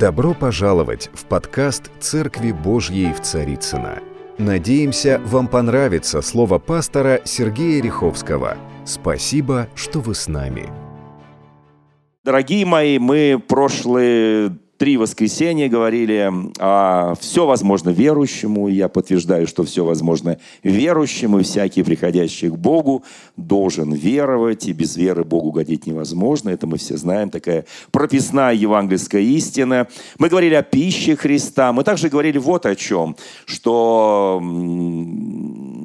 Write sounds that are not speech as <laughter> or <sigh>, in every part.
Добро пожаловать в подкаст «Церкви Божьей в Царицыно». Надеемся, вам понравится слово пастора Сергея Риховского. Спасибо, что вы с нами. Дорогие мои, мы прошлые три воскресенья говорили, а все возможно верующему. Я подтверждаю, что все возможно верующему. И всякий, приходящий к Богу, должен веровать. И без веры Богу годить невозможно. Это мы все знаем. Такая прописная евангельская истина. Мы говорили о пище Христа. Мы также говорили вот о чем. Что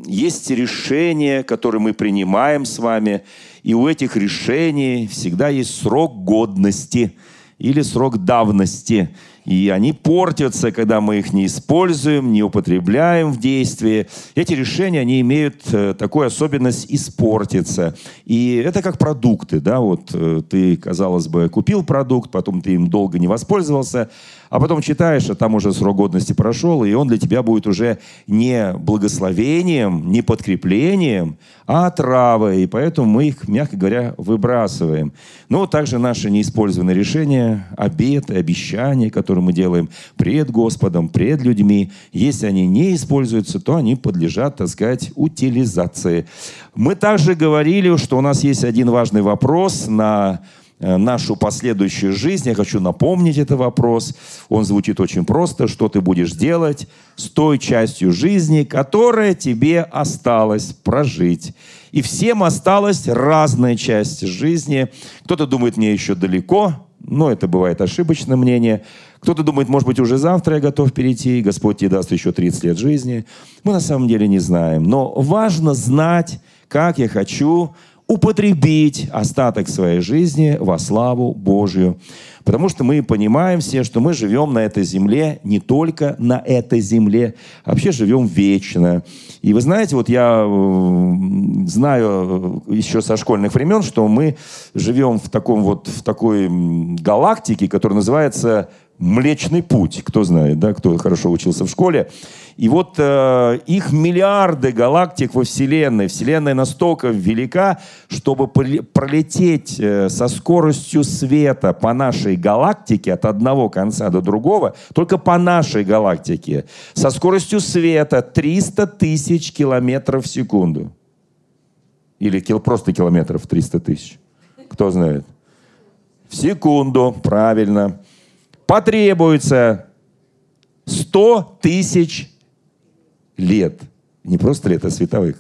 есть решения, которые мы принимаем с вами. И у этих решений всегда есть срок годности – или срок давности. И они портятся, когда мы их не используем, не употребляем в действии. Эти решения, они имеют э, такую особенность испортиться. И это как продукты, да, вот э, ты, казалось бы, купил продукт, потом ты им долго не воспользовался, а потом читаешь, а там уже срок годности прошел, и он для тебя будет уже не благословением, не подкреплением, а отравой. И поэтому мы их, мягко говоря, выбрасываем. Но также наши неиспользованные решения, обеты, обещания, которые мы делаем пред Господом, пред людьми, если они не используются, то они подлежат, так сказать, утилизации. Мы также говорили, что у нас есть один важный вопрос на Э, нашу последующую жизнь. Я хочу напомнить этот вопрос. Он звучит очень просто. Что ты будешь делать с той частью жизни, которая тебе осталось прожить? И всем осталась разная часть жизни. Кто-то думает, мне еще далеко, но это бывает ошибочное мнение. Кто-то думает, может быть, уже завтра я готов перейти, Господь тебе даст еще 30 лет жизни. Мы на самом деле не знаем. Но важно знать, как я хочу употребить остаток своей жизни во славу Божью. Потому что мы понимаем все, что мы живем на этой земле, не только на этой земле, а вообще живем вечно. И вы знаете, вот я э, знаю э, еще со школьных времен, что мы живем в таком вот, в такой галактике, которая называется Млечный путь, кто знает, да, кто хорошо учился в школе. И вот э, их миллиарды галактик во Вселенной. Вселенная настолько велика, чтобы пролететь э, со скоростью света по нашей галактике от одного конца до другого, только по нашей галактике, со скоростью света 300 тысяч километров в секунду. Или кил, просто километров 300 тысяч. Кто знает? В секунду, правильно потребуется 100 тысяч лет. Не просто лет, а световых.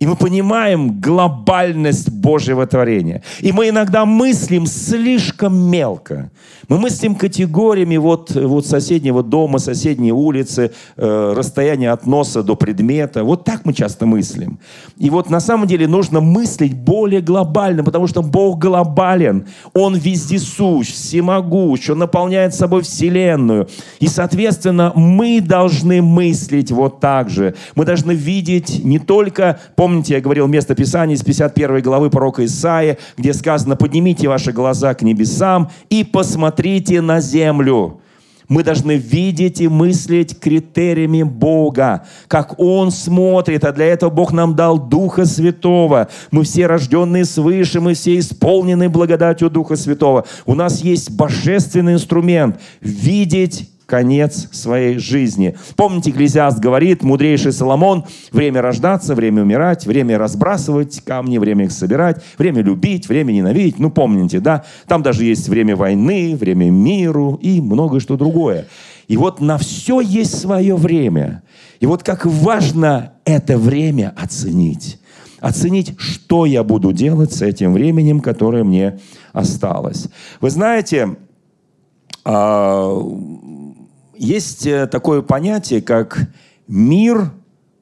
И мы понимаем глобальность Божьего творения. И мы иногда мыслим слишком мелко. Мы мыслим категориями вот, вот соседнего дома, соседней улицы, э, расстояние от носа до предмета. Вот так мы часто мыслим. И вот на самом деле нужно мыслить более глобально, потому что Бог глобален. Он вездесущ, всемогущ, Он наполняет собой Вселенную. И, соответственно, мы должны мыслить вот так же. Мы должны видеть не только, помните, я говорил место Писания из 51 главы пророка Исаия, где сказано, поднимите ваши глаза к небесам и посмотрите смотрите на землю. Мы должны видеть и мыслить критериями Бога, как Он смотрит, а для этого Бог нам дал Духа Святого. Мы все рожденные свыше, мы все исполнены благодатью Духа Святого. У нас есть божественный инструмент – видеть конец своей жизни. Помните, Экклезиаст говорит, мудрейший Соломон, время рождаться, время умирать, время разбрасывать камни, время их собирать, время любить, время ненавидеть. Ну, помните, да? Там даже есть время войны, время миру и многое что другое. И вот на все есть свое время. И вот как важно это время оценить. Оценить, что я буду делать с этим временем, которое мне осталось. Вы знаете, а, есть э, такое понятие, как мир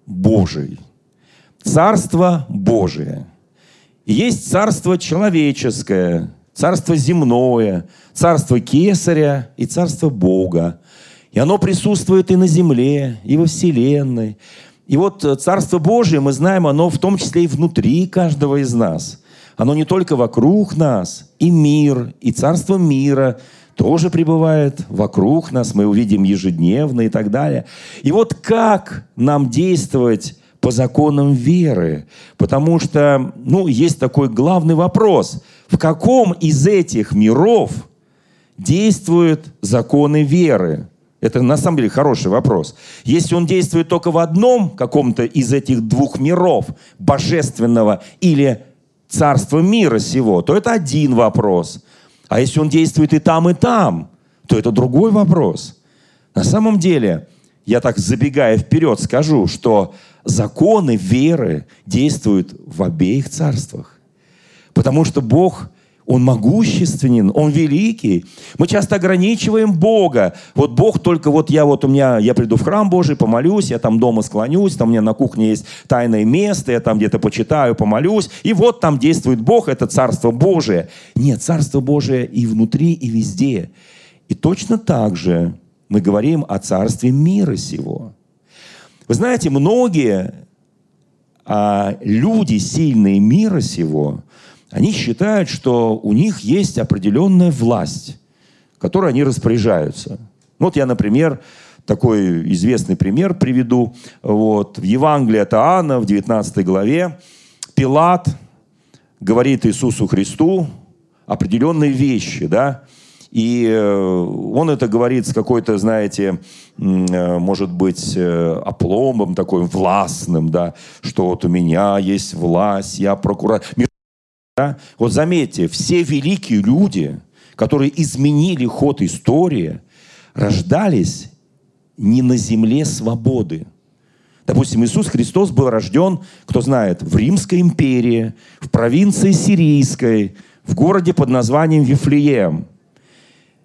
Божий, Царство Божие. Есть Царство человеческое, Царство земное, Царство Кесаря и Царство Бога. И оно присутствует и на земле, и во Вселенной. И вот э, Царство Божие, мы знаем, оно в том числе и внутри каждого из нас. Оно не только вокруг нас, и мир, и Царство мира – тоже пребывает вокруг нас, мы увидим ежедневно и так далее. И вот как нам действовать по законам веры? Потому что, ну, есть такой главный вопрос. В каком из этих миров действуют законы веры? Это на самом деле хороший вопрос. Если он действует только в одном каком-то из этих двух миров, божественного или царства мира сего, то это один вопрос. А если он действует и там, и там, то это другой вопрос. На самом деле, я так забегая вперед скажу, что законы веры действуют в обеих царствах. Потому что Бог он могущественен, Он великий. Мы часто ограничиваем Бога. Вот Бог только вот я вот у меня, я приду в храм Божий, помолюсь, я там дома склонюсь, там у меня на кухне есть тайное место, я там где-то почитаю, помолюсь, и вот там действует Бог, это Царство Божие. Нет, Царство Божие и внутри, и везде. И точно так же мы говорим о Царстве мира сего. Вы знаете, многие а, люди, сильные мира сего, они считают, что у них есть определенная власть, которой они распоряжаются. Вот я, например, такой известный пример приведу. Вот, в Евангелии от Иоанна, в 19 главе, Пилат говорит Иисусу Христу определенные вещи, да, и э, он это говорит с какой-то, знаете, э, может быть, э, опломбом такой властным, да, что вот у меня есть власть, я прокурор. Да? Вот заметьте, все великие люди, которые изменили ход истории, рождались не на земле свободы. Допустим, Иисус Христос был рожден, кто знает, в Римской империи, в провинции Сирийской, в городе под названием Вифлеем.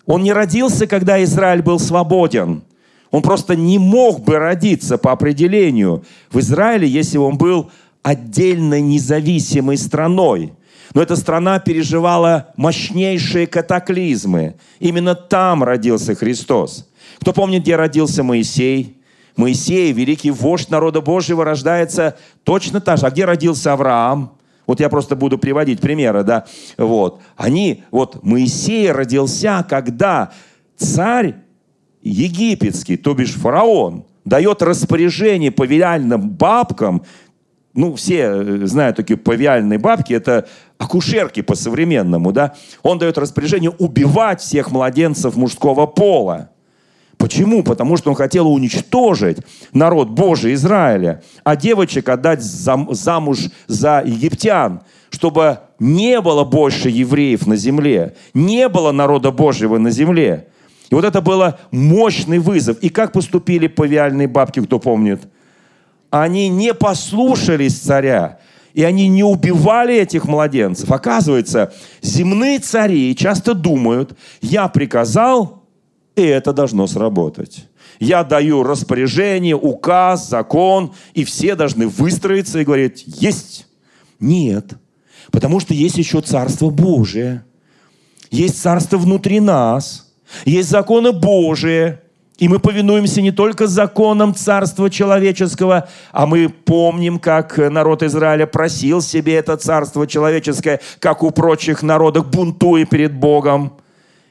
Он не родился, когда Израиль был свободен. Он просто не мог бы родиться по определению в Израиле, если он был отдельно независимой страной. Но эта страна переживала мощнейшие катаклизмы. Именно там родился Христос. Кто помнит, где родился Моисей? Моисей, великий вождь народа Божьего, рождается точно так же. А где родился Авраам? Вот я просто буду приводить примеры, да. Вот. Они, вот Моисей родился, когда царь египетский, то бишь фараон, дает распоряжение повеляльным бабкам, ну, все э, знают такие павиальные бабки, это акушерки по-современному, да, он дает распоряжение убивать всех младенцев мужского пола. Почему? Потому что он хотел уничтожить народ Божий Израиля, а девочек отдать замуж за египтян, чтобы не было больше евреев на земле, не было народа Божьего на земле. И вот это был мощный вызов. И как поступили павиальные бабки, кто помнит? Они не послушались царя. И они не убивали этих младенцев. Оказывается, земные цари часто думают, я приказал, и это должно сработать. Я даю распоряжение, указ, закон, и все должны выстроиться и говорить, есть. Нет. Потому что есть еще Царство Божие. Есть Царство внутри нас. Есть законы Божие. И мы повинуемся не только законам Царства Человеческого, а мы помним, как народ Израиля просил себе это Царство Человеческое, как у прочих народов, бунтуя перед Богом.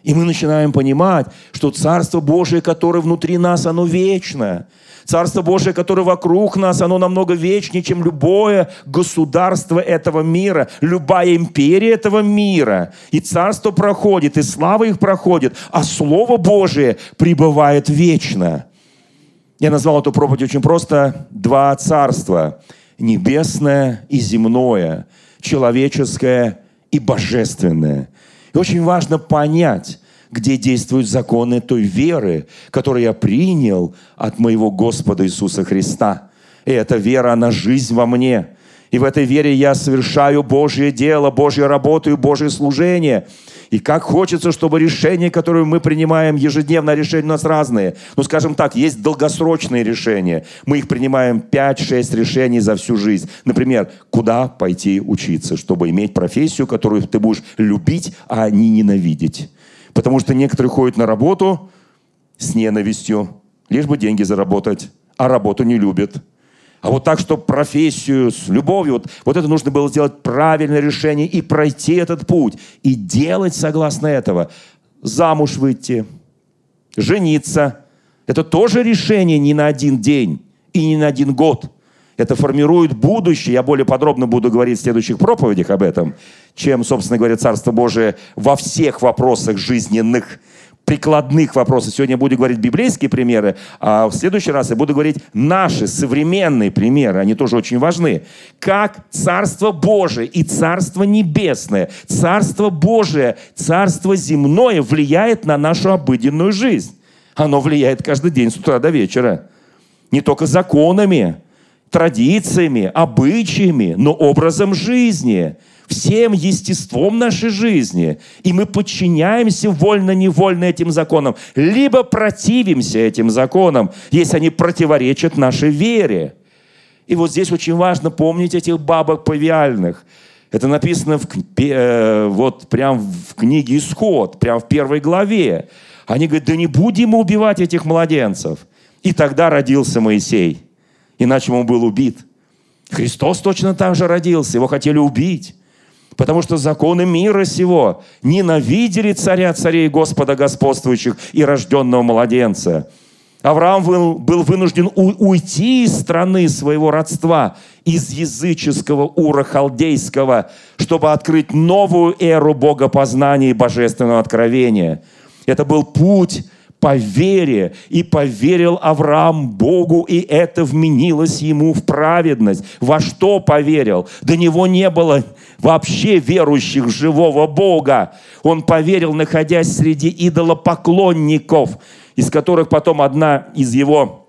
И мы начинаем понимать, что Царство Божие, которое внутри нас, оно вечное – Царство Божие, которое вокруг нас, оно намного вечнее, чем любое государство этого мира, любая империя этого мира. И царство проходит, и слава их проходит, а Слово Божие пребывает вечно. Я назвал эту проповедь очень просто «Два царства» – небесное и земное, человеческое и божественное. И очень важно понять, где действуют законы той веры, которую я принял от моего Господа Иисуса Христа. И эта вера, она жизнь во мне. И в этой вере я совершаю Божье дело, Божью работу и Божье служение. И как хочется, чтобы решения, которые мы принимаем ежедневно, решения у нас разные. Ну, скажем так, есть долгосрочные решения. Мы их принимаем 5-6 решений за всю жизнь. Например, куда пойти учиться, чтобы иметь профессию, которую ты будешь любить, а не ненавидеть. Потому что некоторые ходят на работу с ненавистью, лишь бы деньги заработать, а работу не любят. А вот так, чтобы профессию с любовью, вот, вот это нужно было сделать правильное решение и пройти этот путь, и делать согласно этого. Замуж выйти, жениться. Это тоже решение не на один день и не на один год. Это формирует будущее. Я более подробно буду говорить в следующих проповедях об этом, чем, собственно говоря, Царство Божие во всех вопросах жизненных прикладных вопросах. Сегодня я буду говорить библейские примеры, а в следующий раз я буду говорить наши современные примеры. Они тоже очень важны. Как Царство Божие и Царство Небесное, Царство Божие, Царство земное влияет на нашу обыденную жизнь. Оно влияет каждый день с утра до вечера. Не только законами, традициями, обычаями, но образом жизни – всем естеством нашей жизни. И мы подчиняемся вольно-невольно этим законам, либо противимся этим законам, если они противоречат нашей вере. И вот здесь очень важно помнить этих бабок павиальных. Это написано в, э, вот прям в книге «Исход», прям в первой главе. Они говорят, да не будем убивать этих младенцев. И тогда родился Моисей. Иначе он был убит. Христос точно так же родился. Его хотели убить потому что законы мира сего ненавидели царя царей Господа господствующих и рожденного младенца. Авраам был, вынужден уйти из страны своего родства, из языческого ура халдейского, чтобы открыть новую эру богопознания и божественного откровения. Это был путь по вере, и поверил Авраам Богу, и это вменилось ему в праведность. Во что поверил? До него не было вообще верующих живого Бога. Он поверил, находясь среди идолопоклонников, из которых потом одна из его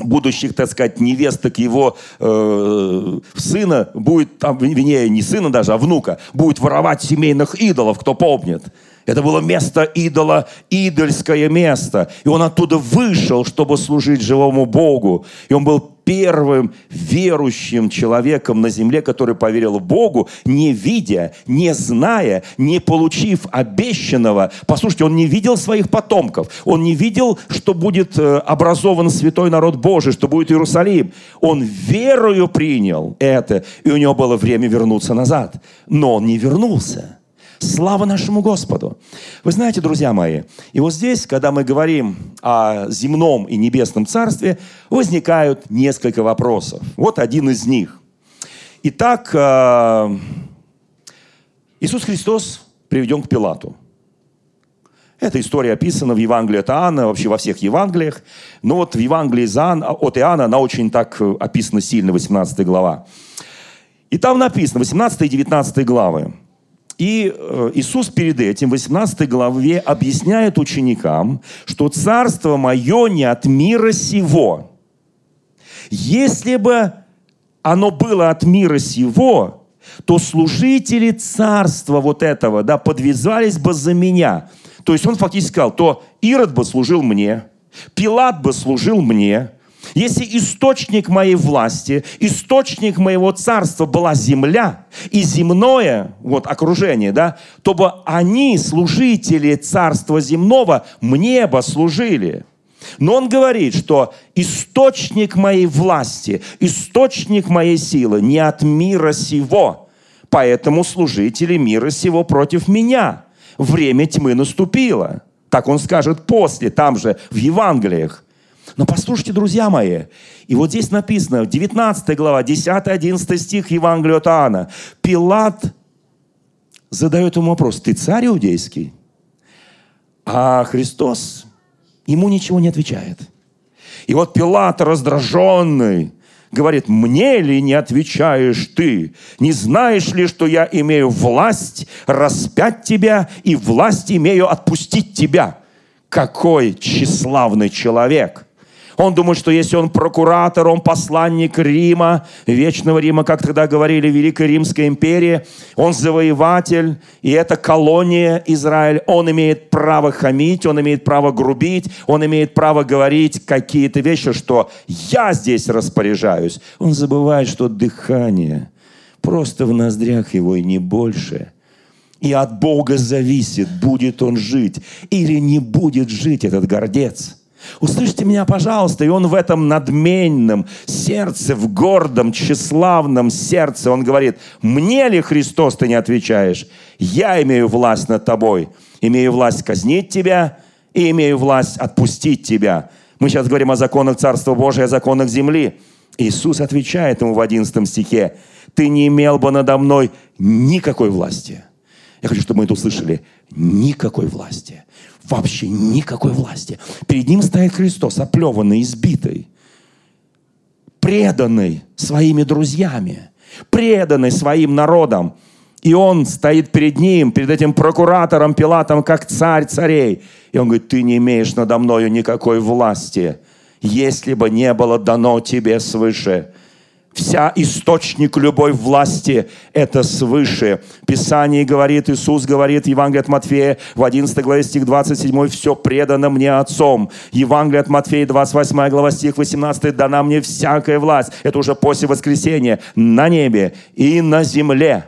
будущих, так сказать, невесток его э, сына будет, там, вернее, не сына даже, а внука, будет воровать семейных идолов, кто помнит. Это было место идола, идольское место. И он оттуда вышел, чтобы служить живому Богу. И он был первым верующим человеком на земле, который поверил в Богу, не видя, не зная, не получив обещанного. Послушайте, он не видел своих потомков. Он не видел, что будет э, образован святой народ Божий, что будет Иерусалим. Он верою принял это, и у него было время вернуться назад. Но он не вернулся. Слава нашему Господу! Вы знаете, друзья мои, и вот здесь, когда мы говорим о земном и небесном царстве, возникают несколько вопросов. Вот один из них. Итак, э, Иисус Христос приведен к Пилату. Эта история описана в Евангелии от Иоанна, вообще во всех Евангелиях. Но вот в Евангелии от Иоанна она очень так э, описана сильно, 18 глава. И там написано, 18 и 19 главы. И э, Иисус перед этим, в 18 главе, объясняет ученикам, что «Царство мое не от мира сего». Если бы оно было от мира сего, то служители царства вот этого, да, подвязались бы за меня. То есть он фактически сказал, то Ирод бы служил мне, Пилат бы служил мне, если источник моей власти, источник моего царства была земля и земное вот, окружение, да, то бы они, служители царства земного, мне бы служили. Но он говорит, что источник моей власти, источник моей силы не от мира сего, поэтому служители мира сего против меня. Время тьмы наступило. Так он скажет после, там же, в Евангелиях. Но послушайте, друзья мои, и вот здесь написано, 19 глава, 10-11 стих Евангелия от Иоанна. Пилат задает ему вопрос, ты царь иудейский? А Христос ему ничего не отвечает. И вот Пилат раздраженный, говорит, мне ли не отвечаешь ты? Не знаешь ли, что я имею власть распять тебя и власть имею отпустить тебя? Какой тщеславный человек! Он думает, что если он прокуратор, он посланник Рима, вечного Рима, как тогда говорили, Великой Римской империи, он завоеватель, и это колония Израиль. Он имеет право хамить, он имеет право грубить, он имеет право говорить какие-то вещи, что я здесь распоряжаюсь. Он забывает, что дыхание просто в ноздрях его и не больше – и от Бога зависит, будет он жить или не будет жить этот гордец. Услышьте меня, пожалуйста. И он в этом надменном сердце, в гордом, тщеславном сердце, он говорит, мне ли, Христос, ты не отвечаешь? Я имею власть над тобой. Имею власть казнить тебя и имею власть отпустить тебя. Мы сейчас говорим о законах Царства Божия, о законах земли. Иисус отвечает ему в 11 стихе, «Ты не имел бы надо мной никакой власти». Я хочу, чтобы мы это услышали. Никакой власти. Вообще никакой власти. Перед ним стоит Христос, оплеванный, избитый, преданный своими друзьями, преданный своим народом. И он стоит перед ним, перед этим прокуратором Пилатом, как царь царей. И он говорит, ты не имеешь надо мною никакой власти, если бы не было дано тебе свыше. Вся источник любой власти – это свыше. Писание говорит, Иисус говорит, Евангелие от Матфея, в 11 главе стих 27, «Все предано мне Отцом». Евангелие от Матфея, 28 глава, стих 18, «Дана мне всякая власть». Это уже после воскресения на небе и на земле.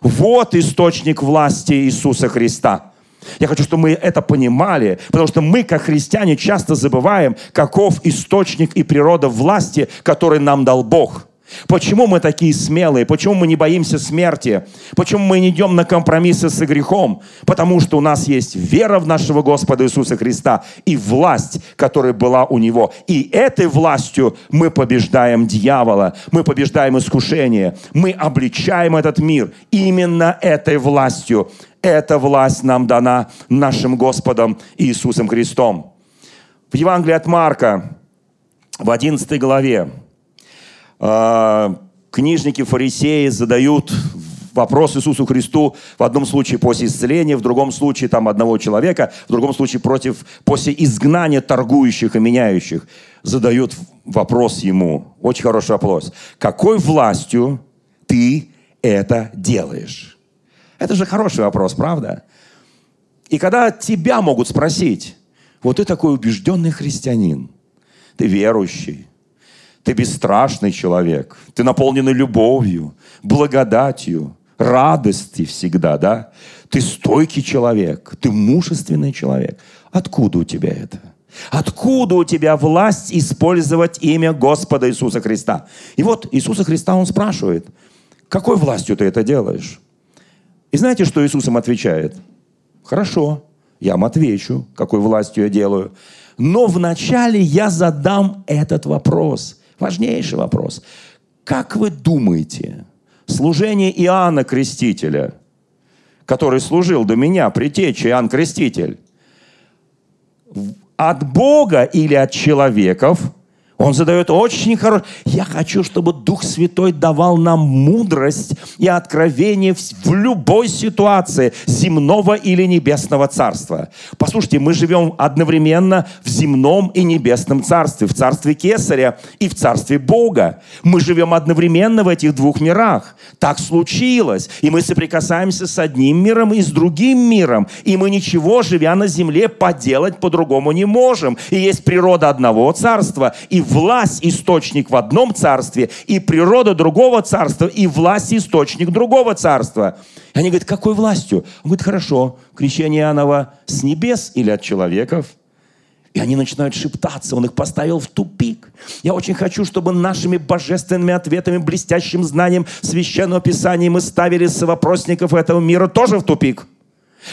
Вот источник власти Иисуса Христа. Я хочу, чтобы мы это понимали, потому что мы, как христиане, часто забываем, каков источник и природа власти, который нам дал Бог – Почему мы такие смелые? Почему мы не боимся смерти? Почему мы не идем на компромиссы с грехом? Потому что у нас есть вера в нашего Господа Иисуса Христа и власть, которая была у Него. И этой властью мы побеждаем дьявола, мы побеждаем искушение, мы обличаем этот мир именно этой властью. Эта власть нам дана нашим Господом Иисусом Христом. В Евангелии от Марка, в 11 главе, книжники, фарисеи задают вопрос Иисусу Христу в одном случае после исцеления, в другом случае там одного человека, в другом случае против, после изгнания торгующих и меняющих. Задают вопрос ему, очень хороший вопрос. Какой властью ты это делаешь? Это же хороший вопрос, правда? И когда тебя могут спросить, вот ты такой убежденный христианин, ты верующий, ты бесстрашный человек, ты наполненный любовью, благодатью, радостью всегда, да? Ты стойкий человек, ты мужественный человек. Откуда у тебя это? Откуда у тебя власть использовать имя Господа Иисуса Христа? И вот Иисуса Христа он спрашивает, какой властью ты это делаешь? И знаете, что Иисус им отвечает? Хорошо, я вам отвечу, какой властью я делаю. Но вначале я задам этот вопрос. Важнейший вопрос. Как вы думаете, служение Иоанна Крестителя, который служил до меня, притеча Иоанн Креститель, от Бога или от человеков – он задает очень хороший... Я хочу, чтобы Дух Святой давал нам мудрость и откровение в любой ситуации земного или небесного царства. Послушайте, мы живем одновременно в земном и небесном царстве, в царстве Кесаря и в царстве Бога. Мы живем одновременно в этих двух мирах. Так случилось. И мы соприкасаемся с одним миром и с другим миром. И мы ничего, живя на земле, поделать по-другому не можем. И есть природа одного царства и власть источник в одном царстве, и природа другого царства, и власть источник другого царства. И они говорят, какой властью? Он говорит, хорошо, крещение Иоаннова с небес или от человеков? И они начинают шептаться, он их поставил в тупик. Я очень хочу, чтобы нашими божественными ответами, блестящим знанием Священного Писания мы ставили совопросников этого мира тоже в тупик.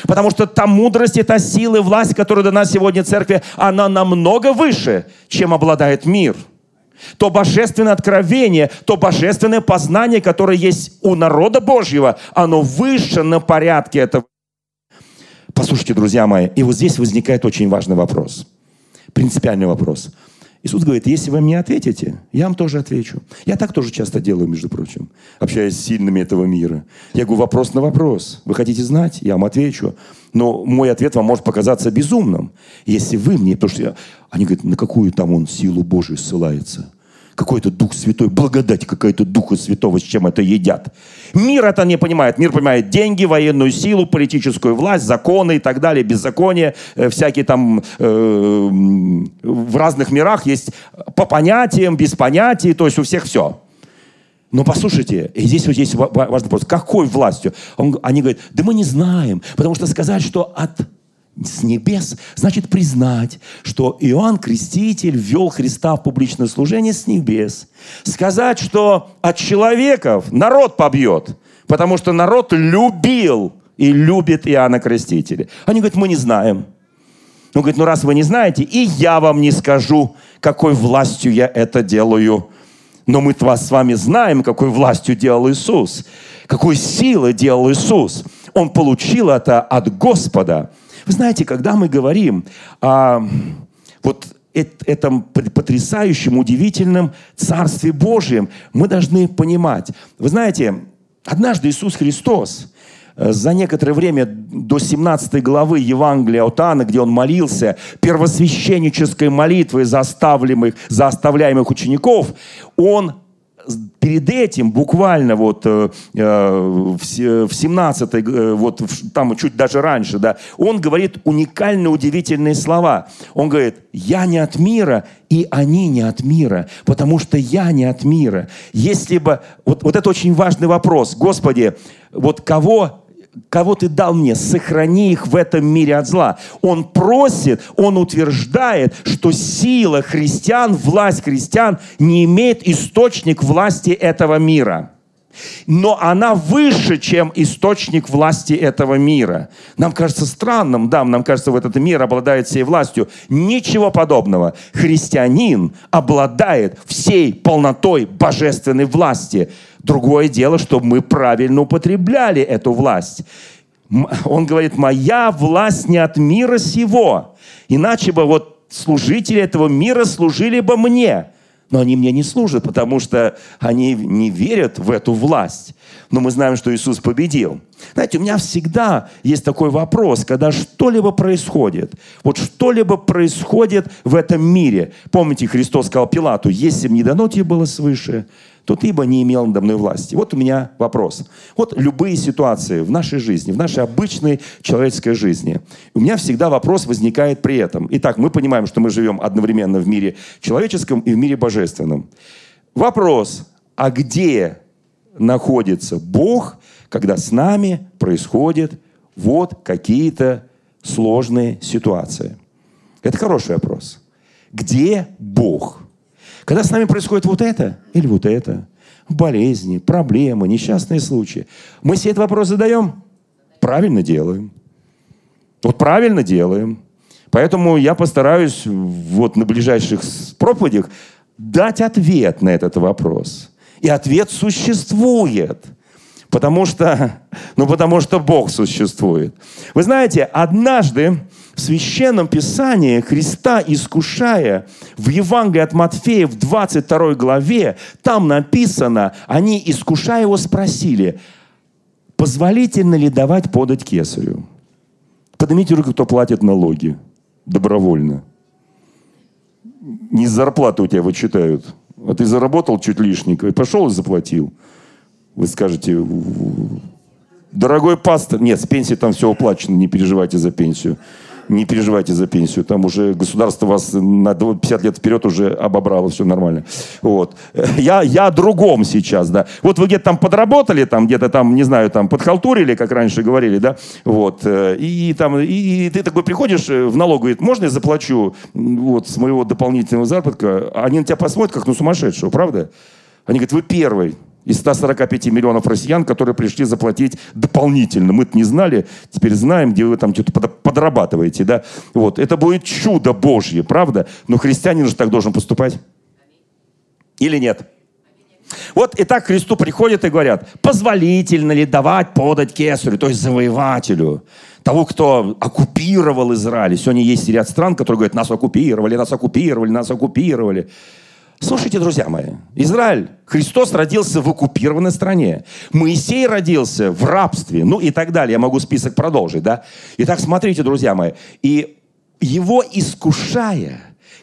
Потому что та мудрость и та сила и власть, которая дана сегодня церкви, она намного выше, чем обладает мир. То божественное откровение, то божественное познание, которое есть у народа Божьего, оно выше на порядке этого. Послушайте, друзья мои, и вот здесь возникает очень важный вопрос, принципиальный вопрос – Иисус говорит, если вы мне ответите, я вам тоже отвечу. Я так тоже часто делаю, между прочим, общаясь с сильными этого мира. Я говорю вопрос на вопрос. Вы хотите знать? Я вам отвечу. Но мой ответ вам может показаться безумным, если вы мне... Потому что я, они говорят, на какую там он силу Божию ссылается? Какой-то Дух Святой, благодать какая-то Духа Святого, с чем это едят. Мир это не понимает. Мир понимает деньги, военную силу, политическую власть, законы и так далее, беззаконие, э, всякие там э, в разных мирах есть по понятиям, без понятий, то есть у всех все. Но послушайте, и здесь вот есть важный вопрос. Какой властью? Он, они говорят, да мы не знаем, потому что сказать, что от с небес, значит признать, что Иоанн Креститель ввел Христа в публичное служение с небес. Сказать, что от человеков народ побьет, потому что народ любил и любит Иоанна Крестителя. Они говорят, мы не знаем. Он говорит, ну раз вы не знаете, и я вам не скажу, какой властью я это делаю. Но мы с вами знаем, какой властью делал Иисус, какой силой делал Иисус. Он получил это от Господа. Вы знаете, когда мы говорим о вот этом потрясающем, удивительном Царстве Божьем, мы должны понимать. Вы знаете, однажды Иисус Христос, э, за некоторое время до 17 главы Евангелия от Иоанна, где он молился первосвященнической молитвой за оставляемых, за оставляемых учеников, он перед этим буквально вот э, э в 17 э, вот там чуть даже раньше, да, он говорит уникальные, удивительные слова. Он говорит, я не от мира, и они не от мира, потому что я не от мира. Если бы, вот, вот это очень важный вопрос, Господи, вот кого кого ты дал мне, сохрани их в этом мире от зла. Он просит, он утверждает, что сила христиан, власть христиан не имеет источник власти этого мира. Но она выше, чем источник власти этого мира. Нам кажется странным, да, нам кажется, вот этот мир обладает всей властью. Ничего подобного. Христианин обладает всей полнотой божественной власти. Другое дело, чтобы мы правильно употребляли эту власть. Он говорит, моя власть не от мира сего. Иначе бы вот служители этого мира служили бы мне. Но они мне не служат, потому что они не верят в эту власть. Но мы знаем, что Иисус победил. Знаете, у меня всегда есть такой вопрос, когда что-либо происходит, вот что-либо происходит в этом мире. Помните, Христос сказал Пилату, если бы не дано тебе было свыше, то ты бы не имел надо мной власти. Вот у меня вопрос. Вот любые ситуации в нашей жизни, в нашей обычной человеческой жизни, у меня всегда вопрос возникает при этом. Итак, мы понимаем, что мы живем одновременно в мире человеческом и в мире божественном. Вопрос, а где находится Бог, когда с нами происходят вот какие-то сложные ситуации? Это хороший вопрос. Где Бог? Когда с нами происходит вот это или вот это, болезни, проблемы, несчастные случаи, мы себе этот вопрос задаем? Правильно делаем. Вот правильно делаем. Поэтому я постараюсь вот на ближайших проповедях дать ответ на этот вопрос. И ответ существует. Потому что, ну, потому что Бог существует. Вы знаете, однажды в Священном Писании Христа искушая в Евангелии от Матфея в 22 главе, там написано, они, искушая его, спросили, позволительно ли давать подать кесарю? Поднимите руку, кто платит налоги добровольно. Не с зарплаты у тебя вычитают. А ты заработал чуть лишнего и пошел и заплатил. Вы скажете, дорогой пастор, нет, с пенсии там все уплачено, не переживайте за пенсию не переживайте за пенсию. Там уже государство вас на 50 лет вперед уже обобрало, все нормально. Вот. Я, я о другом сейчас, да. Вот вы где-то там подработали, там где-то там, не знаю, там подхалтурили, как раньше говорили, да, вот. Э, и, там, и, и ты такой приходишь в налог, говорит, можно я заплачу вот с моего дополнительного заработка? Они на тебя посмотрят, как на сумасшедшего, правда? Они говорят, вы первый из 145 миллионов россиян, которые пришли заплатить дополнительно. Мы не знали, теперь знаем, где вы там что-то подрабатываете. Да? Вот. Это будет чудо Божье, правда? Но христианин же так должен поступать. Или нет? Вот и так Христу приходят и говорят, позволительно ли давать подать кесарю, то есть завоевателю, того, кто оккупировал Израиль. Сегодня есть ряд стран, которые говорят, нас оккупировали, нас оккупировали, нас оккупировали. Слушайте, друзья мои, Израиль, Христос родился в оккупированной стране. Моисей родился в рабстве, ну и так далее. Я могу список продолжить, да? Итак, смотрите, друзья мои. И его искушая,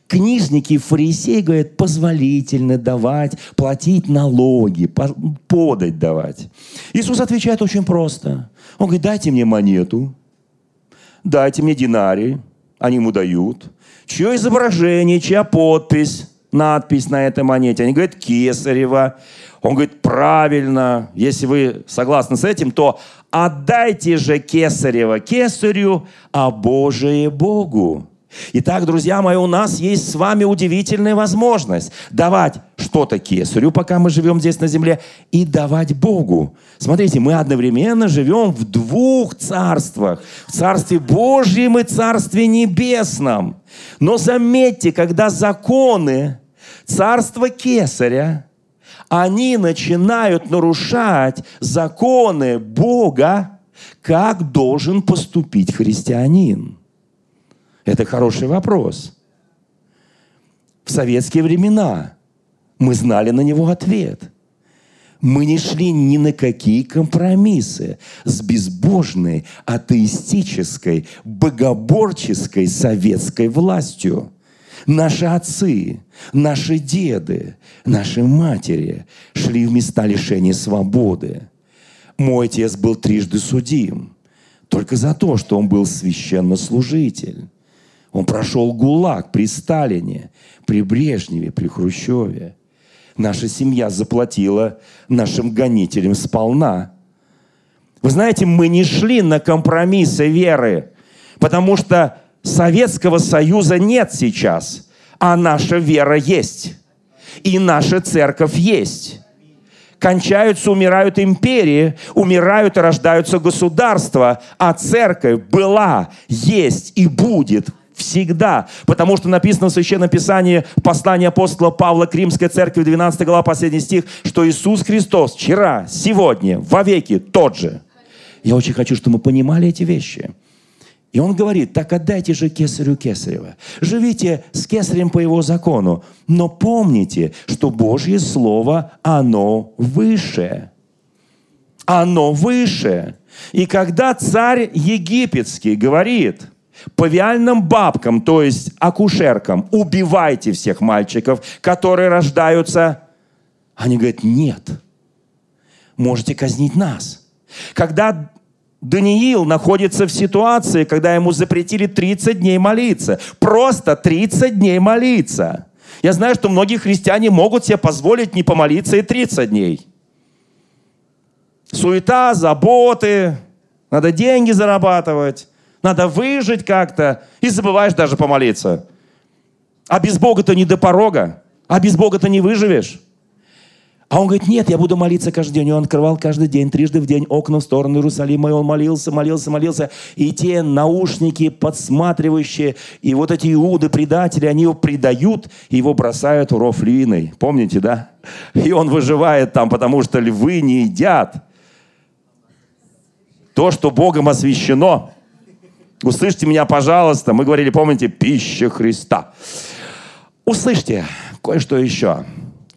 книжники и фарисеи говорят, позволительно давать, платить налоги, подать давать. Иисус отвечает очень просто. Он говорит, дайте мне монету, дайте мне динарий, они ему дают. Чье изображение, чья подпись? Надпись на этой монете. Они говорят «Кесарева». Он говорит, правильно, если вы согласны с этим, то отдайте же Кесарева Кесарю, а Божие Богу. Итак, друзья мои, у нас есть с вами удивительная возможность давать что-то кесарю, пока мы живем здесь на земле, и давать Богу. Смотрите, мы одновременно живем в двух царствах. В Царстве Божьем и Царстве Небесном. Но заметьте, когда законы царство Кесаря они начинают нарушать законы Бога, как должен поступить христианин. Это хороший вопрос. В советские времена мы знали на него ответ. Мы не шли ни на какие компромиссы с безбожной, атеистической, богоборческой советской властью. Наши отцы, наши деды, наши матери шли в места лишения свободы. Мой отец был трижды судим, только за то, что он был священнослужитель. Он прошел ГУЛАГ при Сталине, при Брежневе, при Хрущеве. Наша семья заплатила нашим гонителям сполна. Вы знаете, мы не шли на компромиссы веры, потому что Советского Союза нет сейчас, а наша вера есть. И наша церковь есть. Кончаются, умирают империи, умирают и рождаются государства, а церковь была, есть и будет всегда. Потому что написано в Священном Писании, в послании апостола Павла к Римской церкви, 12 глава, последний стих, что Иисус Христос вчера, сегодня, вовеки тот же. Я очень хочу, чтобы мы понимали эти вещи. И он говорит, так отдайте же кесарю кесарева. Живите с кесарем по его закону. Но помните, что Божье Слово, оно выше. Оно выше. И когда царь египетский говорит павиальным бабкам, то есть акушеркам, убивайте всех мальчиков, которые рождаются, они говорят, нет, можете казнить нас. Когда Даниил находится в ситуации, когда ему запретили 30 дней молиться. Просто 30 дней молиться. Я знаю, что многие христиане могут себе позволить не помолиться и 30 дней. Суета, заботы, надо деньги зарабатывать, надо выжить как-то, и забываешь даже помолиться. А без Бога-то не до порога, а без Бога-то не выживешь. А он говорит, нет, я буду молиться каждый день. И он открывал каждый день, трижды в день окна в сторону Иерусалима. И он молился, молился, молился. И те наушники подсматривающие, и вот эти иуды, предатели, они его предают, и его бросают в ров львиной. Помните, да? И он выживает там, потому что львы не едят то, что Богом освящено. Услышьте меня, пожалуйста. Мы говорили, помните, пища Христа. Услышьте кое-что еще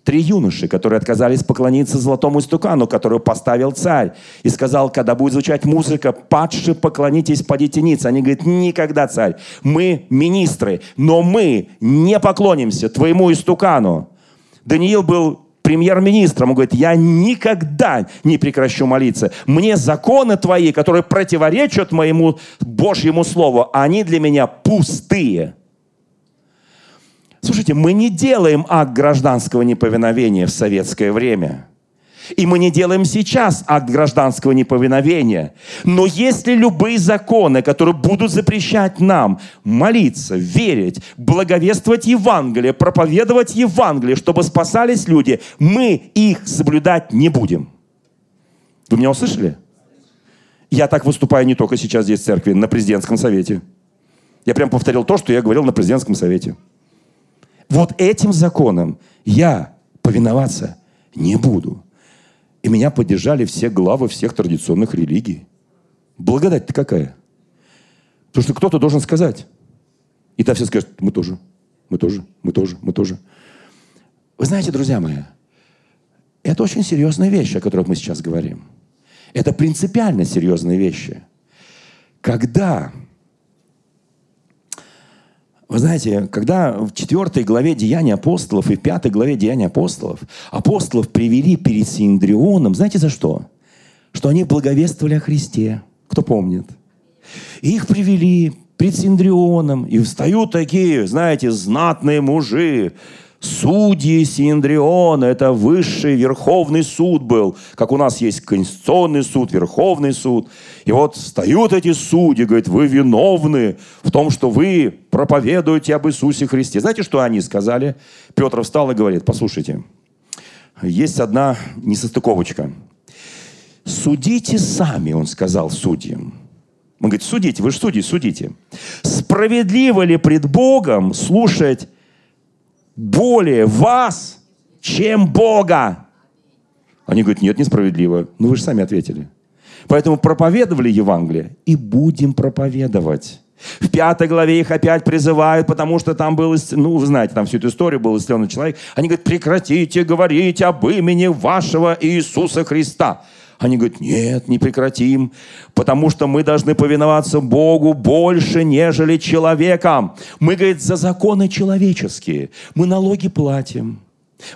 три юноши, которые отказались поклониться золотому истукану, которую поставил царь, и сказал, когда будет звучать музыка, падши, поклонитесь, падите ниц. Они говорят, никогда, царь, мы министры, но мы не поклонимся твоему истукану. Даниил был премьер-министром. Он говорит, я никогда не прекращу молиться. Мне законы твои, которые противоречат моему Божьему слову, они для меня пустые. Слушайте, мы не делаем акт гражданского неповиновения в советское время. И мы не делаем сейчас акт гражданского неповиновения. Но если любые законы, которые будут запрещать нам молиться, верить, благовествовать Евангелие, проповедовать Евангелие, чтобы спасались люди, мы их соблюдать не будем. Вы меня услышали? Я так выступаю не только сейчас здесь в церкви, на президентском совете. Я прям повторил то, что я говорил на президентском совете. Вот этим законам я повиноваться не буду. И меня поддержали все главы всех традиционных религий. Благодать-то какая? Потому что кто-то должен сказать. И там все скажут, мы тоже, мы тоже, мы тоже, мы тоже. Вы знаете, друзья мои, это очень серьезная вещь, о которой мы сейчас говорим. Это принципиально серьезные вещи. Когда вы знаете, когда в четвертой главе Деяния апостолов и в пятой главе Деяния апостолов апостолов привели перед Синдрионом, знаете за что? Что они благовествовали о Христе. Кто помнит? И их привели пред Синдрионом, и встают такие, знаете, знатные мужи, Судьи Синдриона – это высший верховный суд был, как у нас есть Конституционный суд, Верховный суд. И вот встают эти судьи, говорят, вы виновны в том, что вы проповедуете об Иисусе Христе. Знаете, что они сказали? Петр встал и говорит, послушайте, есть одна несостыковочка. Судите сами, он сказал судьям. Он говорит, судите, вы же судьи, судите. Справедливо ли пред Богом слушать более вас, чем Бога. Они говорят, нет, несправедливо. Ну вы же сами ответили. Поэтому проповедовали Евангелие и будем проповедовать. В пятой главе их опять призывают, потому что там был, ну, вы знаете, там всю эту историю был исцеленный человек. Они говорят, прекратите говорить об имени вашего Иисуса Христа. Они говорят, нет, не прекратим, потому что мы должны повиноваться Богу больше, нежели человекам. Мы, говорит, за законы человеческие. Мы налоги платим.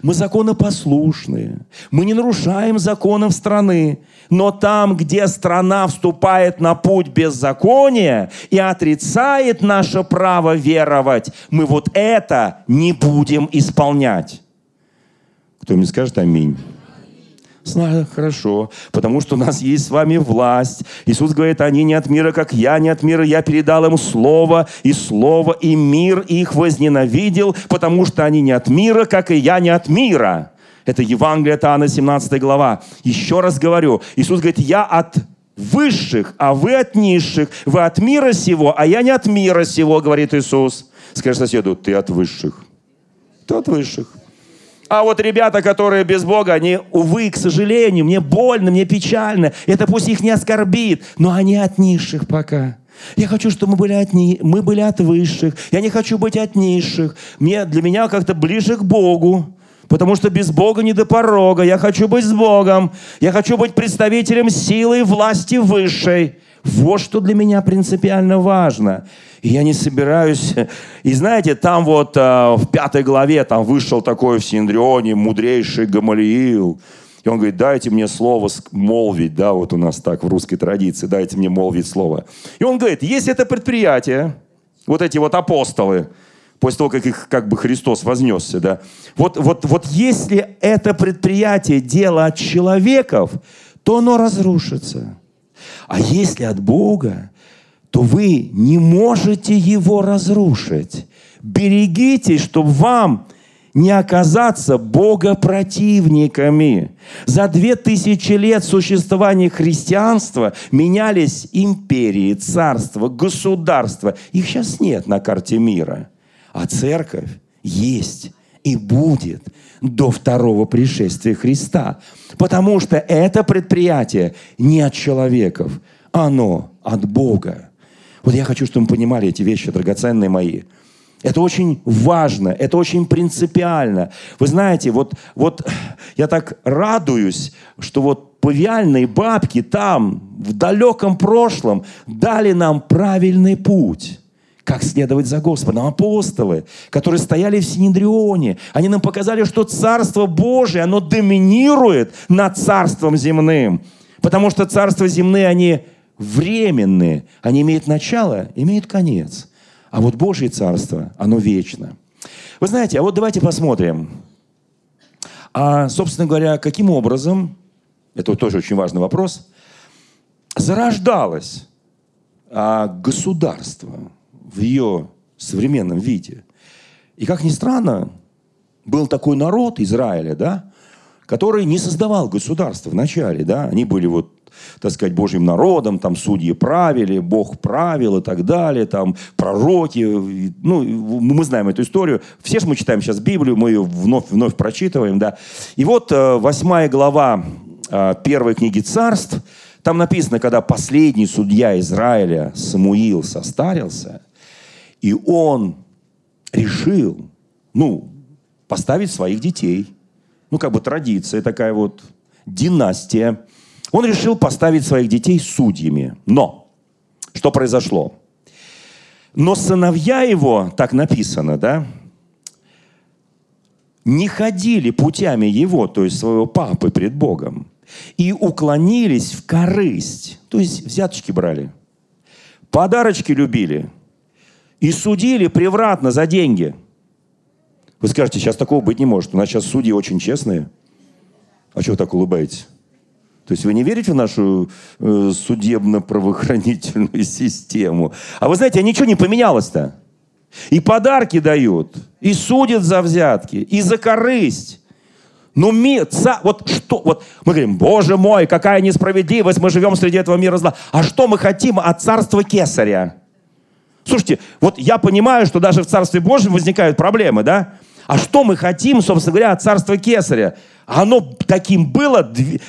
Мы законопослушные. Мы не нарушаем законов страны. Но там, где страна вступает на путь беззакония и отрицает наше право веровать, мы вот это не будем исполнять. Кто мне скажет аминь? Хорошо, потому что у нас есть с вами власть. Иисус говорит, они не от мира, как я не от мира. Я передал им слово, и слово, и мир их возненавидел, потому что они не от мира, как и я не от мира. Это Евангелие от Иоанна, 17 глава. Еще раз говорю, Иисус говорит, я от высших, а вы от низших. Вы от мира сего, а я не от мира сего, говорит Иисус. Скажи соседу, ты от высших. Ты от высших. А вот ребята, которые без Бога, они, увы, к сожалению, мне больно, мне печально. Это пусть их не оскорбит, но они от низших пока. Я хочу, чтобы мы были от, ни... мы были от высших. Я не хочу быть от низших. Мне, для меня как-то ближе к Богу. Потому что без Бога не до порога. Я хочу быть с Богом. Я хочу быть представителем силы и власти высшей. Вот что для меня принципиально важно. И я не собираюсь... И знаете, там вот а, в пятой главе там вышел такой в Синдрионе мудрейший Гамалиил. И он говорит, дайте мне слово молвить, да, вот у нас так в русской традиции, дайте мне молвить слово. И он говорит, если это предприятие, вот эти вот апостолы, после того, как их как бы Христос вознесся, да, вот, вот, вот если это предприятие дело от человеков, то оно разрушится. А если от Бога, то вы не можете его разрушить. Берегитесь, чтобы вам не оказаться богопротивниками. За две тысячи лет существования христианства менялись империи, царства, государства. Их сейчас нет на карте мира. А церковь есть и будет до второго пришествия Христа. Потому что это предприятие не от человеков, оно от Бога. Вот я хочу, чтобы мы понимали эти вещи, драгоценные мои. Это очень важно, это очень принципиально. Вы знаете, вот, вот я так радуюсь, что вот павиальные бабки там, в далеком прошлом, дали нам правильный путь как следовать за Господом. Апостолы, которые стояли в Синедрионе, они нам показали, что Царство Божие, оно доминирует над Царством земным. Потому что Царство земные, они временные. Они имеют начало, имеют конец. А вот Божье Царство, оно вечно. Вы знаете, а вот давайте посмотрим. А, собственно говоря, каким образом, это тоже очень важный вопрос, зарождалось а, государство в ее современном виде. И как ни странно, был такой народ Израиля, да, который не создавал государство вначале, да, они были вот так сказать, Божьим народом, там судьи правили, Бог правил и так далее, там пророки, ну, мы знаем эту историю. Все же мы читаем сейчас Библию, мы ее вновь, вновь прочитываем, да. И вот э, восьмая глава э, первой книги царств, там написано, когда последний судья Израиля, Самуил, состарился, и он решил, ну, поставить своих детей. Ну, как бы традиция такая вот, династия. Он решил поставить своих детей судьями. Но что произошло? Но сыновья его, так написано, да, не ходили путями его, то есть своего папы пред Богом, и уклонились в корысть, то есть взяточки брали, подарочки любили и судили превратно за деньги. Вы скажете, сейчас такого быть не может. У нас сейчас судьи очень честные. А чего вы так улыбаетесь? То есть вы не верите в нашу э, судебно-правоохранительную <laughs> систему. А вы знаете, а ничего не поменялось-то. И подарки дают, и судят за взятки, и за корысть. Ну, ца, вот что, вот мы говорим, боже мой, какая несправедливость, мы живем среди этого мира зла. А что мы хотим от царства кесаря? Слушайте, вот я понимаю, что даже в Царстве Божьем возникают проблемы, да? А что мы хотим, собственно говоря, от царства Кесаря? Оно таким было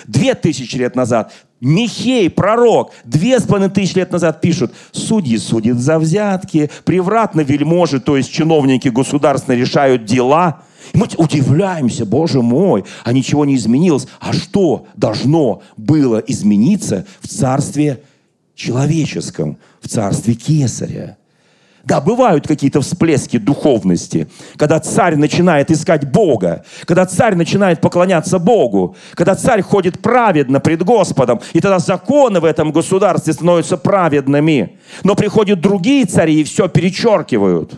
две тысячи лет назад. Михей, пророк, две с половиной тысячи лет назад пишут, судьи судят за взятки, превратно вельможи, то есть чиновники государственные решают дела. И мы удивляемся, боже мой, а ничего не изменилось. А что должно было измениться в царстве человеческом, в царстве Кесаря? Да, бывают какие-то всплески духовности, когда царь начинает искать Бога, когда царь начинает поклоняться Богу, когда царь ходит праведно пред Господом, и тогда законы в этом государстве становятся праведными. Но приходят другие цари и все перечеркивают.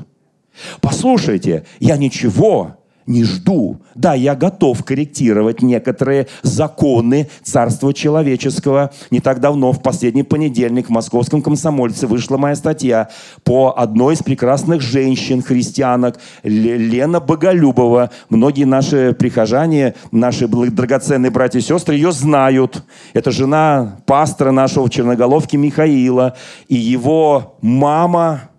Послушайте, я ничего не жду. Да, я готов корректировать некоторые законы Царства Человеческого. Не так давно, в последний понедельник, в московском комсомольце вышла моя статья по одной из прекрасных женщин, христианок, Лена Боголюбова. Многие наши прихожане, наши драгоценные братья и сестры ее знают. Это жена пастора нашего в Черноголовке Михаила. И его мама,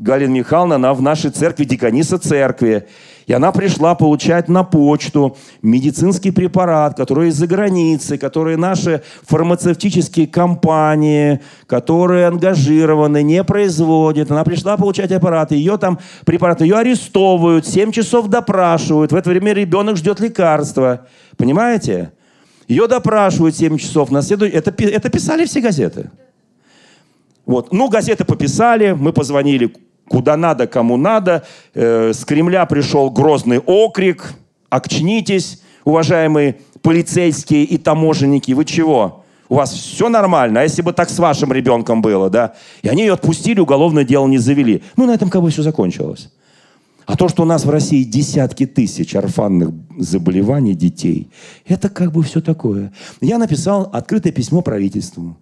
Галина Михайловна, она в нашей церкви, деканиса церкви. И она пришла получать на почту медицинский препарат, который из-за границы, который наши фармацевтические компании, которые ангажированы, не производят. Она пришла получать аппарат, ее там препарат, ее арестовывают, 7 часов допрашивают. В это время ребенок ждет лекарства. Понимаете? Ее допрашивают 7 часов. На следует... это, это писали все газеты. Вот. Ну, газеты пописали, мы позвонили куда надо, кому надо. Э, с Кремля пришел грозный окрик. Окчнитесь, уважаемые полицейские и таможенники. Вы чего? У вас все нормально. А если бы так с вашим ребенком было, да? И они ее отпустили, уголовное дело не завели. Ну, на этом как бы все закончилось. А то, что у нас в России десятки тысяч орфанных заболеваний детей, это как бы все такое. Я написал открытое письмо правительству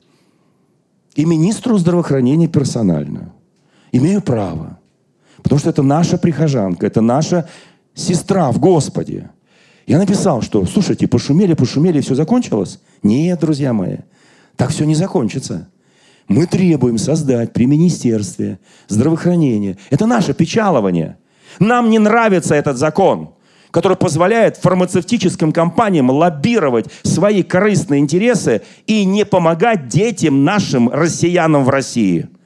и министру здравоохранения персонально. Имею право. Потому что это наша прихожанка, это наша сестра в Господе. Я написал, что, слушайте, пошумели, пошумели, все закончилось? Нет, друзья мои, так все не закончится. Мы требуем создать при Министерстве здравоохранения. Это наше печалование. Нам не нравится этот закон, который позволяет фармацевтическим компаниям лоббировать свои корыстные интересы и не помогать детям нашим россиянам в России –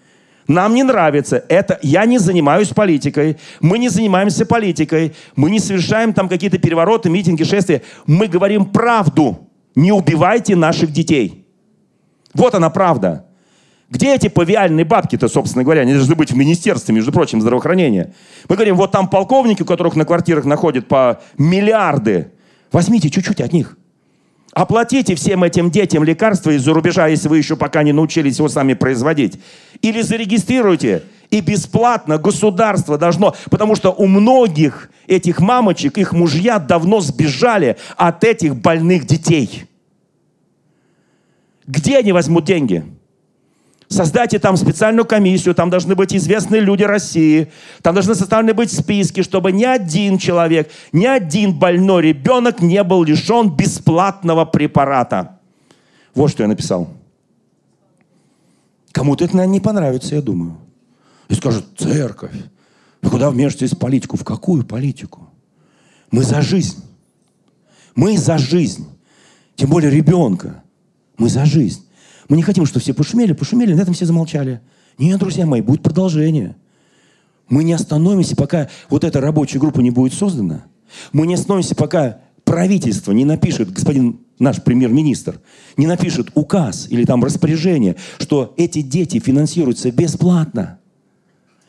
нам не нравится это. Я не занимаюсь политикой. Мы не занимаемся политикой. Мы не совершаем там какие-то перевороты, митинги, шествия. Мы говорим правду. Не убивайте наших детей. Вот она правда. Где эти павиальные бабки-то, собственно говоря? Они должны быть в Министерстве, между прочим, здравоохранения. Мы говорим, вот там полковники, у которых на квартирах находят по миллиарды. Возьмите чуть-чуть от них. Оплатите всем этим детям лекарства из-за рубежа, если вы еще пока не научились его сами производить. Или зарегистрируйте. И бесплатно государство должно, потому что у многих этих мамочек, их мужья давно сбежали от этих больных детей. Где они возьмут деньги? Создайте там специальную комиссию, там должны быть известные люди России, там должны составлены быть списки, чтобы ни один человек, ни один больной ребенок не был лишен бесплатного препарата. Вот что я написал. Кому-то это, наверное, не понравится, я думаю. И скажут, церковь, вы куда вмешиваетесь в политику? В какую политику? Мы за жизнь. Мы за жизнь. Тем более ребенка. Мы за жизнь. Мы не хотим, чтобы все пошумели, пошумели, на этом все замолчали. Нет, друзья мои, будет продолжение. Мы не остановимся, пока вот эта рабочая группа не будет создана. Мы не остановимся, пока правительство не напишет, господин наш премьер-министр, не напишет указ или там распоряжение, что эти дети финансируются бесплатно.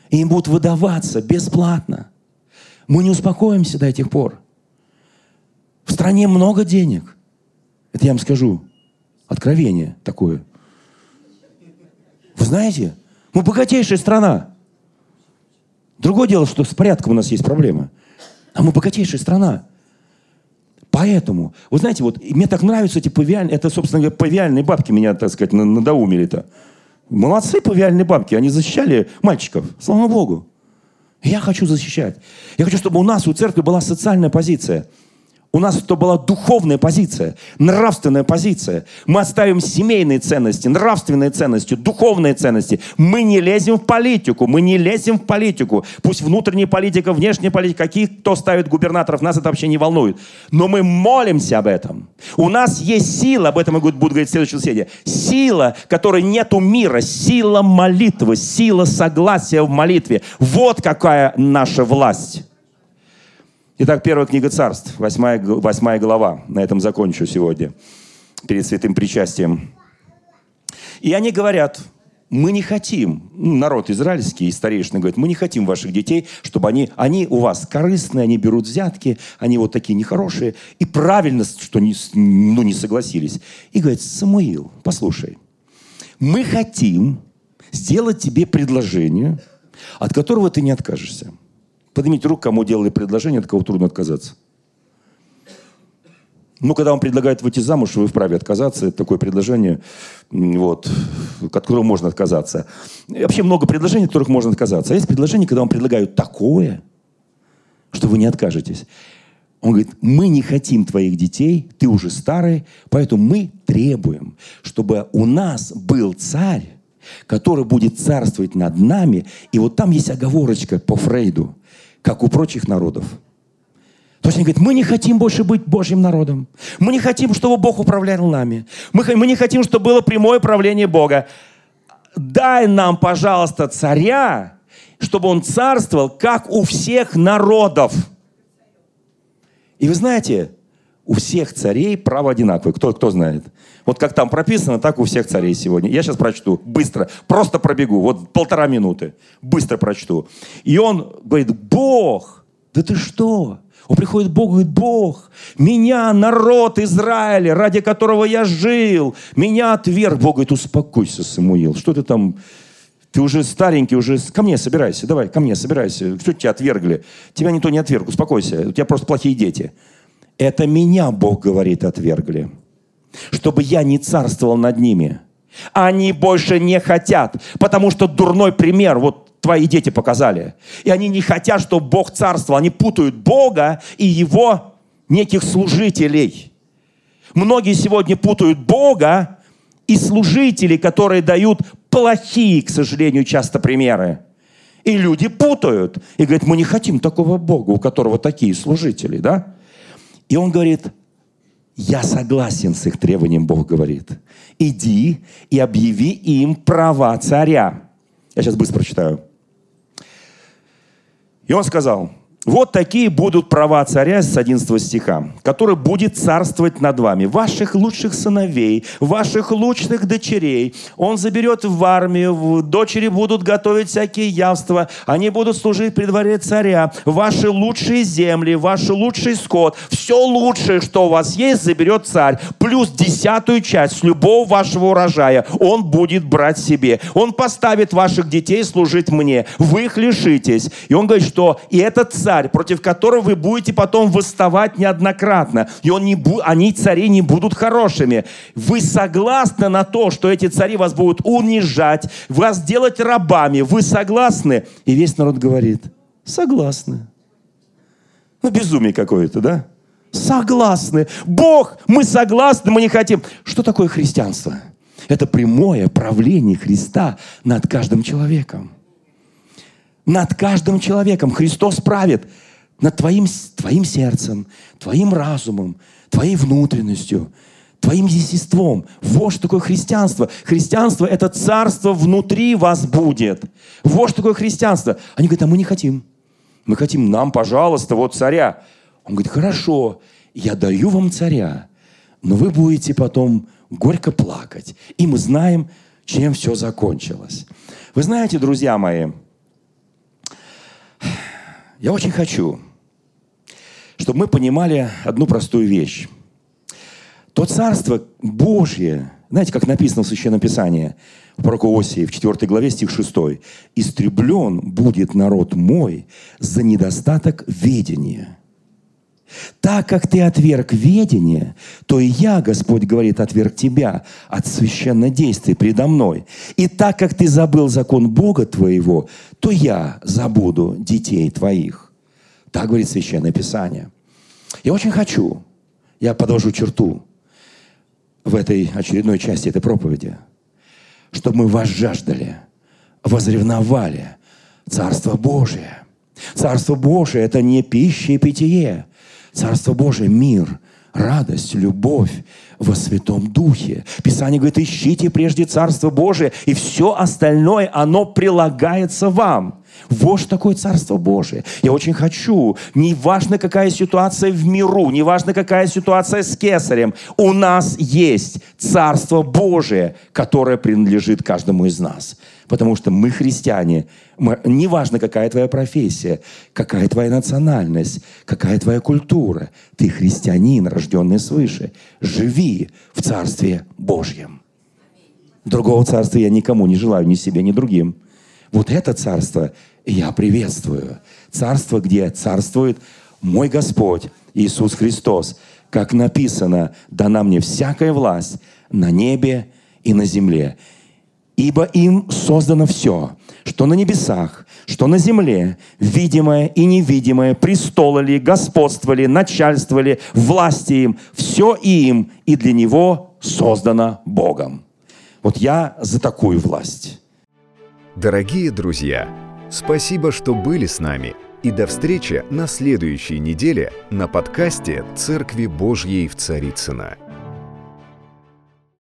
И им будут выдаваться бесплатно. Мы не успокоимся до этих пор. В стране много денег. Это я вам скажу. Откровение такое. Вы знаете, мы богатейшая страна. Другое дело, что с порядком у нас есть проблемы. А мы богатейшая страна. Поэтому, вы знаете, вот мне так нравятся эти павиальные, это, собственно говоря, павиальные бабки меня, так сказать, надоумили-то. Молодцы павиальные бабки, они защищали мальчиков, слава Богу. Я хочу защищать. Я хочу, чтобы у нас, у церкви была социальная позиция. У нас это была духовная позиция, нравственная позиция. Мы оставим семейные ценности, нравственные ценности, духовные ценности. Мы не лезем в политику, мы не лезем в политику. Пусть внутренняя политика, внешняя политика, какие кто ставит губернаторов, нас это вообще не волнует. Но мы молимся об этом. У нас есть сила, об этом я буду говорить в следующей серии. Сила, которой нету мира, сила молитвы, сила согласия в молитве. Вот какая наша власть. Итак, первая книга царств, восьмая, восьмая глава. На этом закончу сегодня, перед святым причастием. И они говорят, мы не хотим, ну, народ израильский, старейшины говорят, мы не хотим ваших детей, чтобы они, они у вас корыстные, они берут взятки, они вот такие нехорошие. И правильно, что не, ну, не согласились. И говорит, Самуил, послушай, мы хотим сделать тебе предложение, от которого ты не откажешься. Поднимите руку, кому делали предложение, от кого трудно отказаться. Ну, когда вам предлагают выйти замуж, вы вправе отказаться. Это такое предложение, вот, от которого можно отказаться. И вообще много предложений, от которых можно отказаться. А есть предложение, когда вам предлагают такое, что вы не откажетесь. Он говорит, мы не хотим твоих детей, ты уже старый, поэтому мы требуем, чтобы у нас был царь, который будет царствовать над нами. И вот там есть оговорочка по Фрейду как у прочих народов. То есть они говорят, мы не хотим больше быть Божьим народом. Мы не хотим, чтобы Бог управлял нами. Мы, мы не хотим, чтобы было прямое правление Бога. Дай нам, пожалуйста, царя, чтобы он царствовал, как у всех народов. И вы знаете, у всех царей право одинаковое. Кто, кто знает? Вот как там прописано, так у всех царей сегодня. Я сейчас прочту, быстро, просто пробегу, вот полтора минуты, быстро прочту. И он говорит, Бог, да ты что? Он приходит к Богу и говорит, Бог, меня, народ Израиля, ради которого я жил, меня отверг. Бог говорит, успокойся, Самуил, что ты там, ты уже старенький, уже ко мне собирайся, давай, ко мне собирайся. Что тебя отвергли? Тебя никто не отверг, успокойся, у тебя просто плохие дети. Это меня, Бог говорит, отвергли чтобы я не царствовал над ними. Они больше не хотят, потому что дурной пример, вот твои дети показали. И они не хотят, чтобы Бог царствовал. Они путают Бога и Его неких служителей. Многие сегодня путают Бога и служителей, которые дают плохие, к сожалению, часто примеры. И люди путают. И говорят, мы не хотим такого Бога, у которого такие служители, да? И он говорит, я согласен с их требованием, Бог говорит. Иди и объяви им права царя. Я сейчас быстро прочитаю. И он сказал, вот такие будут права царя с 11 стиха, который будет царствовать над вами, ваших лучших сыновей, ваших лучших дочерей. Он заберет в армию, дочери будут готовить всякие явства, они будут служить при дворе царя. Ваши лучшие земли, ваш лучший скот, все лучшее, что у вас есть, заберет царь. Плюс десятую часть с любого вашего урожая он будет брать себе. Он поставит ваших детей служить мне. Вы их лишитесь. И он говорит, что и этот царь царь, против которого вы будете потом восставать неоднократно. И он не бу- они, цари, не будут хорошими. Вы согласны на то, что эти цари вас будут унижать, вас делать рабами. Вы согласны? И весь народ говорит, согласны. Ну, безумие какое-то, да? Согласны. Бог, мы согласны, мы не хотим. Что такое христианство? Это прямое правление Христа над каждым человеком над каждым человеком. Христос правит над твоим, твоим сердцем, твоим разумом, твоей внутренностью, твоим естеством. Вот что такое христианство. Христианство – это царство внутри вас будет. Вот что такое христианство. Они говорят, а мы не хотим. Мы хотим нам, пожалуйста, вот царя. Он говорит, хорошо, я даю вам царя, но вы будете потом горько плакать. И мы знаем, чем все закончилось. Вы знаете, друзья мои, я очень хочу, чтобы мы понимали одну простую вещь. То Царство Божье, знаете, как написано в Священном Писании, в пророку Осии, в 4 главе, стих 6. «Истреблен будет народ мой за недостаток ведения». Так как ты отверг ведение, то и я, Господь говорит, отверг тебя от священнодействия предо мной. И так как ты забыл закон Бога твоего, то я забуду детей твоих. Так говорит Священное Писание. Я очень хочу, я подвожу черту в этой очередной части этой проповеди, чтобы мы вас жаждали, возревновали Царство Божие. Царство Божие – это не пища и питье. Царство Божие – мир, радость, любовь во Святом Духе. Писание говорит, ищите прежде Царство Божие, и все остальное, оно прилагается вам. Вот что такое Царство Божие. Я очень хочу, неважно какая ситуация в миру, неважно какая ситуация с кесарем, у нас есть Царство Божие, которое принадлежит каждому из нас. Потому что мы христиане. Мы, неважно, какая твоя профессия, какая твоя национальность, какая твоя культура. Ты христианин, рожденный свыше. Живи в Царстве Божьем. Другого царства я никому не желаю, ни себе, ни другим. Вот это царство я приветствую. Царство, где царствует мой Господь Иисус Христос. Как написано, дана мне всякая власть на небе и на земле. Ибо им создано все, что на небесах, что на земле, видимое и невидимое, престолы ли, господство ли, начальство ли, власти им, все им, и для него создано Богом. Вот я за такую власть. Дорогие друзья, спасибо, что были с нами. И до встречи на следующей неделе на подкасте «Церкви Божьей в Царицына.